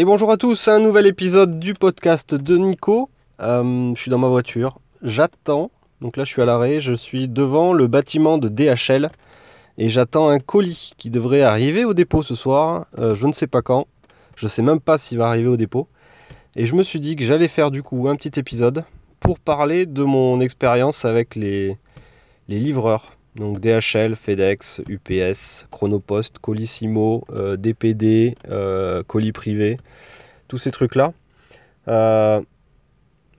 Et bonjour à tous, un nouvel épisode du podcast de Nico. Euh, je suis dans ma voiture, j'attends. Donc là, je suis à l'arrêt, je suis devant le bâtiment de DHL et j'attends un colis qui devrait arriver au dépôt ce soir. Euh, je ne sais pas quand, je ne sais même pas s'il va arriver au dépôt. Et je me suis dit que j'allais faire du coup un petit épisode pour parler de mon expérience avec les, les livreurs. Donc DHL, FedEx, UPS, Chronopost, Colissimo, euh, DPD, euh, colis privé, tous ces trucs-là. Euh,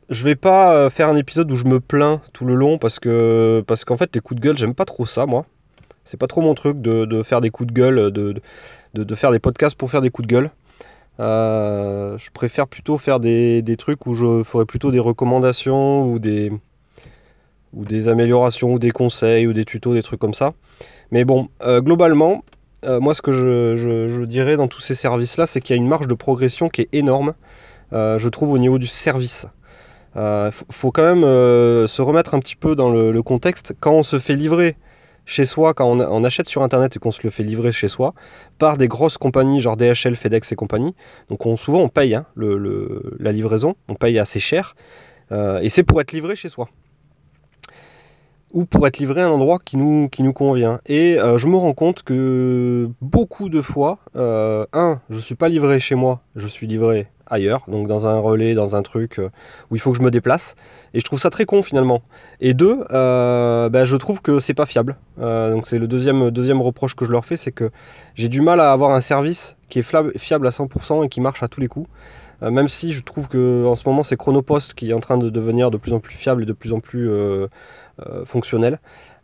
je vais pas faire un épisode où je me plains tout le long parce que parce qu'en fait les coups de gueule j'aime pas trop ça moi. C'est pas trop mon truc de, faire des coups de gueule, de, de, faire des podcasts pour faire des coups de gueule. je préfère plutôt faire des, des, trucs où je ferai plutôt des recommandations ou des, ou des améliorations, ou des conseils, ou des tutos, des trucs comme ça. Mais bon, euh, globalement, euh, moi ce que je, dirais dans tous ces services-là, c'est qu'il y a une marge de progression qui est énorme, euh, je trouve, au niveau du service. Il faut quand même se remettre un petit peu dans le, contexte. Quand on se fait livrer chez soi, quand on, achète sur Internet et qu'on se le fait livrer chez soi, par des grosses compagnies genre DHL, FedEx et compagnie, donc on, souvent on paye hein, la livraison, on paye assez cher, et c'est pour être livré chez soi ou pour être livré à un endroit qui nous, convient. Et euh, je me rends compte que beaucoup de fois, euh, un, je ne suis pas livré chez moi, je suis livré ailleurs, donc dans un relais, dans un truc euh, où il faut que je me déplace. Et je trouve ça très con finalement. Et deux, ben, je trouve que c'est pas fiable. donc c'est le deuxième, deuxième reproche que je leur fais, c'est que j'ai du mal à avoir un service qui est fiable à 100% et qui marche à tous les coups. Même si je trouve que en ce moment c'est Chronopost qui est en train de devenir de plus en plus fiable et de plus en plus euh.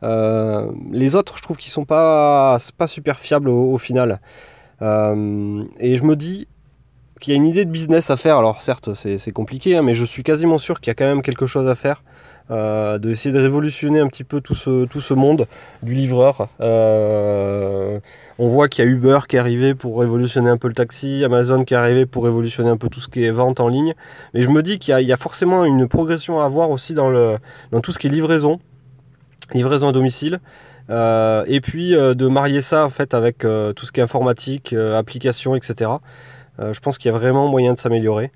Euh, les autres, je trouve qu'ils sont pas, pas super fiables au, final. Euh, et je me dis qu'il y a une idée de business à faire. Alors certes, c'est compliqué, hein, mais je suis quasiment sûr qu'il y a quand même quelque chose à faire. Euh, d'essayer de révolutionner un petit peu tout ce, monde du livreur. on voit qu'il y a Uber qui est arrivé pour révolutionner un peu le taxi, Amazon qui est arrivé pour révolutionner un peu tout ce qui est vente en ligne. Mais je me dis qu'il y, a forcément une progression à avoir aussi dans, tout ce qui est livraison livraison à domicile. Euh, et puis euh, de marier ça en fait avec euh, tout ce qui est informatique, application, etc. je pense qu'il y a vraiment moyen de s'améliorer.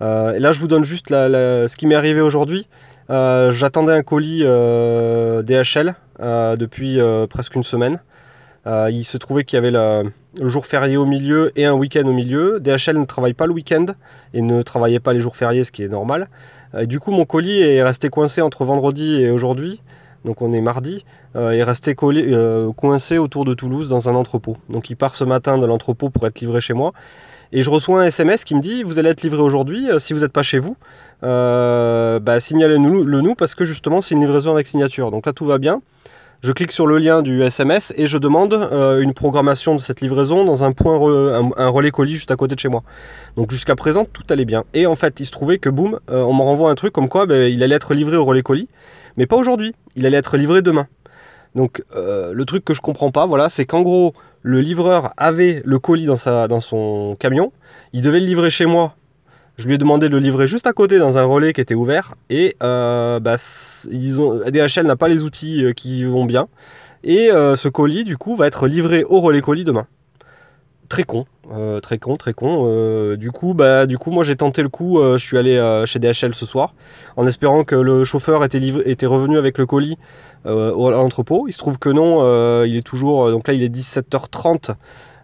et là, je vous donne juste ce qui m'est arrivé aujourd'hui. J'attendais un colis DHL depuis presque une semaine. il se trouvait qu'il y avait le, jour férié au milieu et un week-end au milieu. DHL ne travaille pas le week-end et ne travaillait pas les jours fériés, ce qui est normal. du coup, mon colis est resté coincé entre vendredi et aujourd'hui donc on est mardi, euh, est resté collé, euh, coincé autour de Toulouse dans un entrepôt. Donc il part ce matin de l'entrepôt pour être livré chez moi. Et je reçois un SMS qui me dit Vous allez être livré aujourd'hui, euh, si vous n'êtes pas chez vous, bah, signalez-nous le nous parce que justement c'est une livraison avec signature. Donc là tout va bien. Je clique sur le lien du SMS et je demande une programmation de cette livraison dans un point un, relais colis juste à côté de chez moi. Donc jusqu'à présent tout allait bien. Et en fait il se trouvait que boum, on me renvoie un truc comme quoi ben, il allait être livré au relais colis mais pas aujourd'hui. Il allait être livré demain. Donc euh, le truc que je comprends pas, voilà, c'est qu'en gros, le livreur avait le colis dans, sa, dans son camion, il devait le livrer chez moi. Je lui ai demandé de le livrer juste à côté dans un relais qui était ouvert et euh, bah, DHL n'a pas les outils euh, qui vont bien. Et ce colis, du coup, va être livré au relais colis demain très con, euh, très con, très con. Euh, du coup, bah, du coup, moi j'ai tenté le coup. Euh, je suis allé chez DHL ce soir, en espérant que le chauffeur était, était revenu avec le colis à l'entrepôt. Il se trouve que non, il est toujours. donc là, il est 17h30.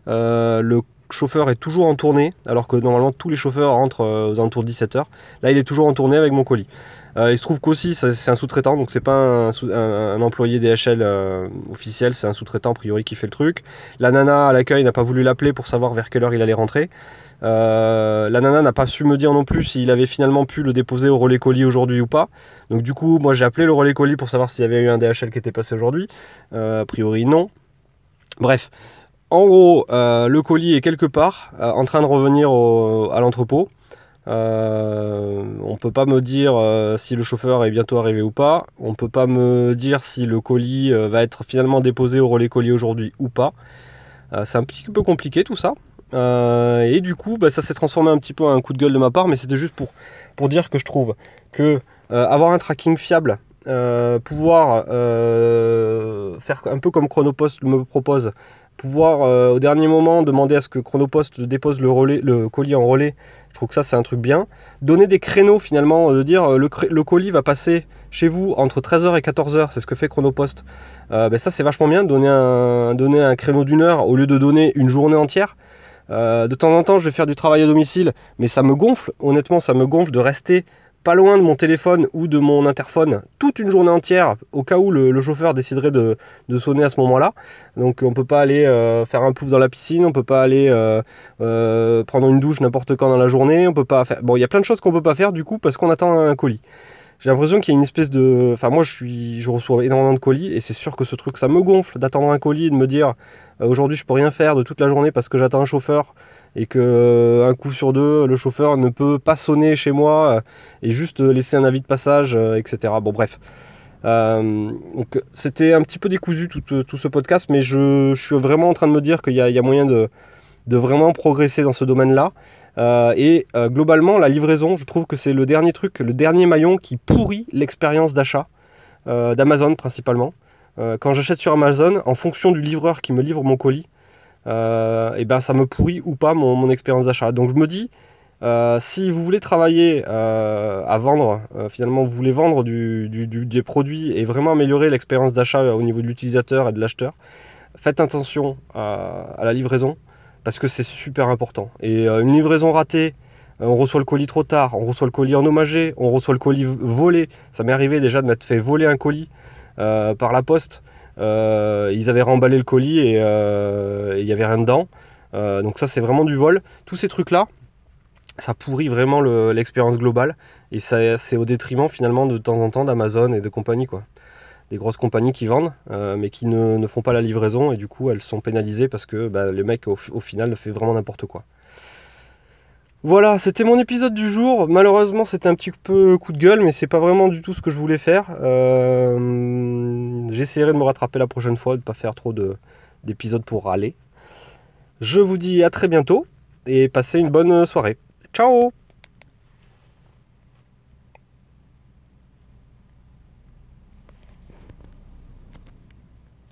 le chauffeur est toujours en tournée, alors que normalement tous les chauffeurs rentrent aux alentours de 17h. Là, il est toujours en tournée avec mon colis. Euh, il se trouve qu'aussi, c'est un sous-traitant, donc c'est pas un, employé DHL euh, officiel, c'est un sous-traitant a priori qui fait le truc. La nana à l'accueil n'a pas voulu l'appeler pour savoir vers quelle heure il allait rentrer. Euh, la nana n'a pas su me dire non plus s'il avait finalement pu le déposer au relais colis aujourd'hui ou pas. Donc du coup, moi j'ai appelé le relais colis pour savoir s'il y avait eu un DHL qui était passé aujourd'hui. a priori non. Bref, en gros, le colis est quelque part en train de revenir à l'entrepôt. Euh, on ne peut pas me dire euh, si le chauffeur est bientôt arrivé ou pas. On ne peut pas me dire si le colis euh, va être finalement déposé au relais colis aujourd'hui ou pas. c'est un petit peu compliqué tout ça. et du coup, bah, ça s'est transformé un petit peu en un coup de gueule de ma part, mais c'était juste pour, pour dire que je trouve que avoir un tracking fiable, pouvoir faire un peu comme Chronopost me propose, pouvoir au dernier moment demander à ce que Chronopost dépose le, colis en relais, je trouve que ça c'est un truc bien. Donner des créneaux finalement, de dire le, le colis va passer chez vous entre 13h et 14h, c'est ce que fait Chronopost. ben ça c'est vachement bien, donner un, donner un créneau d'une heure au lieu de donner une journée entière. de temps en temps je vais faire du travail à domicile, mais ça me gonfle, honnêtement ça me gonfle de rester pas loin de mon téléphone ou de mon interphone toute une journée entière au cas où le, chauffeur déciderait de, sonner à ce moment-là. Donc on peut pas aller euh, faire un pouf dans la piscine, on peut pas aller euh, euh, prendre une douche n'importe quand dans la journée, on peut pas faire. Bon, il y a plein de choses qu'on peut pas faire du coup parce qu'on attend un colis. J'ai l'impression qu'il y a une espèce de. Enfin, moi, je, suis, je reçois énormément de colis et c'est sûr que ce truc, ça me gonfle d'attendre un colis et de me dire aujourd'hui, je peux rien faire de toute la journée parce que j'attends un chauffeur et que euh, un coup sur deux, le chauffeur ne peut pas sonner chez moi euh, et juste laisser un avis de passage, euh, etc. Bon, bref. donc c'était un petit peu décousu tout, tout ce podcast, mais je, suis vraiment en train de me dire qu'il y, y, a moyen de, de, vraiment progresser dans ce domaine-là. Et globalement, la livraison, je trouve que c'est le dernier truc, le dernier maillon qui pourrit l'expérience d'achat d'Amazon principalement. quand j'achète sur Amazon, en fonction du livreur qui me livre mon colis, euh, et ben ça me pourrit ou pas mon, expérience d'achat. Donc je me dis, euh, si vous voulez travailler euh, à vendre, finalement vous voulez vendre des produits et vraiment améliorer l'expérience d'achat au niveau de l'utilisateur et de l'acheteur, faites attention à, la livraison parce que c'est super important. Et une livraison ratée, on reçoit le colis trop tard, on reçoit le colis endommagé, on reçoit le colis volé. Ça m'est arrivé déjà de m'être fait voler un colis par la poste. Euh, ils avaient remballé le colis et euh, il n'y avait rien dedans. Euh, donc ça c'est vraiment du vol. Tous ces trucs-là, ça pourrit vraiment l'expérience globale. Et c'est au détriment finalement de temps en temps d'Amazon et de compagnie. Quoi. Des grosses compagnies qui vendent, mais qui ne, font pas la livraison. Et du coup, elles sont pénalisées parce que bah, le mec, au, au final, fait vraiment n'importe quoi. Voilà, c'était mon épisode du jour. Malheureusement, c'était un petit peu coup de gueule, mais c'est pas vraiment du tout ce que je voulais faire. Euh, j'essaierai de me rattraper la prochaine fois, de ne pas faire trop d'épisodes pour râler. Je vous dis à très bientôt et passez une bonne soirée. Ciao